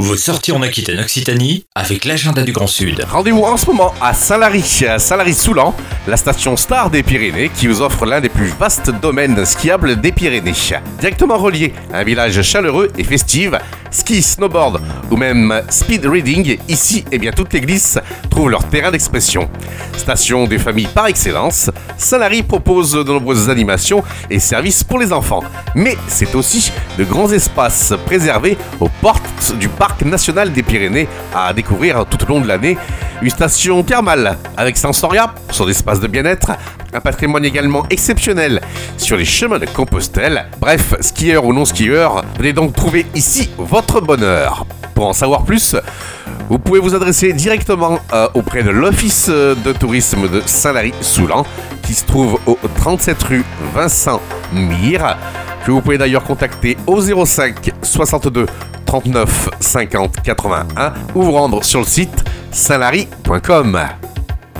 Vous sortez en Aquitaine Occitanie avec l'agenda du Grand Sud. Rendez-vous en ce moment à Saint-Lary, à Saint-Lary-Soulan, la station star des Pyrénées qui vous offre l'un des plus vastes domaines skiables des Pyrénées. Directement relié à un village chaleureux et festif, ski, snowboard ou même speed reading, ici, eh bien, toutes les glisses trouvent leur terrain d'expression. Station des familles par excellence, Saint-Lary propose de nombreuses animations et services pour les enfants. Mais c'est aussi de grands espaces préservés aux portes du Parc national des Pyrénées à découvrir tout au long de l'année. Une station thermale avec Sensoria, son espace de bien-être, un patrimoine également exceptionnel sur les chemins de Compostelle. Bref, skieurs ou non skieurs, venez donc trouver ici votre bonheur. Pour en savoir plus, vous pouvez vous adresser directement euh, auprès de l'Office de tourisme de Saint-Lary-Soulan, qui se trouve au 37 rue Vincent Mire, que vous pouvez d'ailleurs contacter au 05 62 39 50 81 ou vous rendre sur le site saint-lary.com.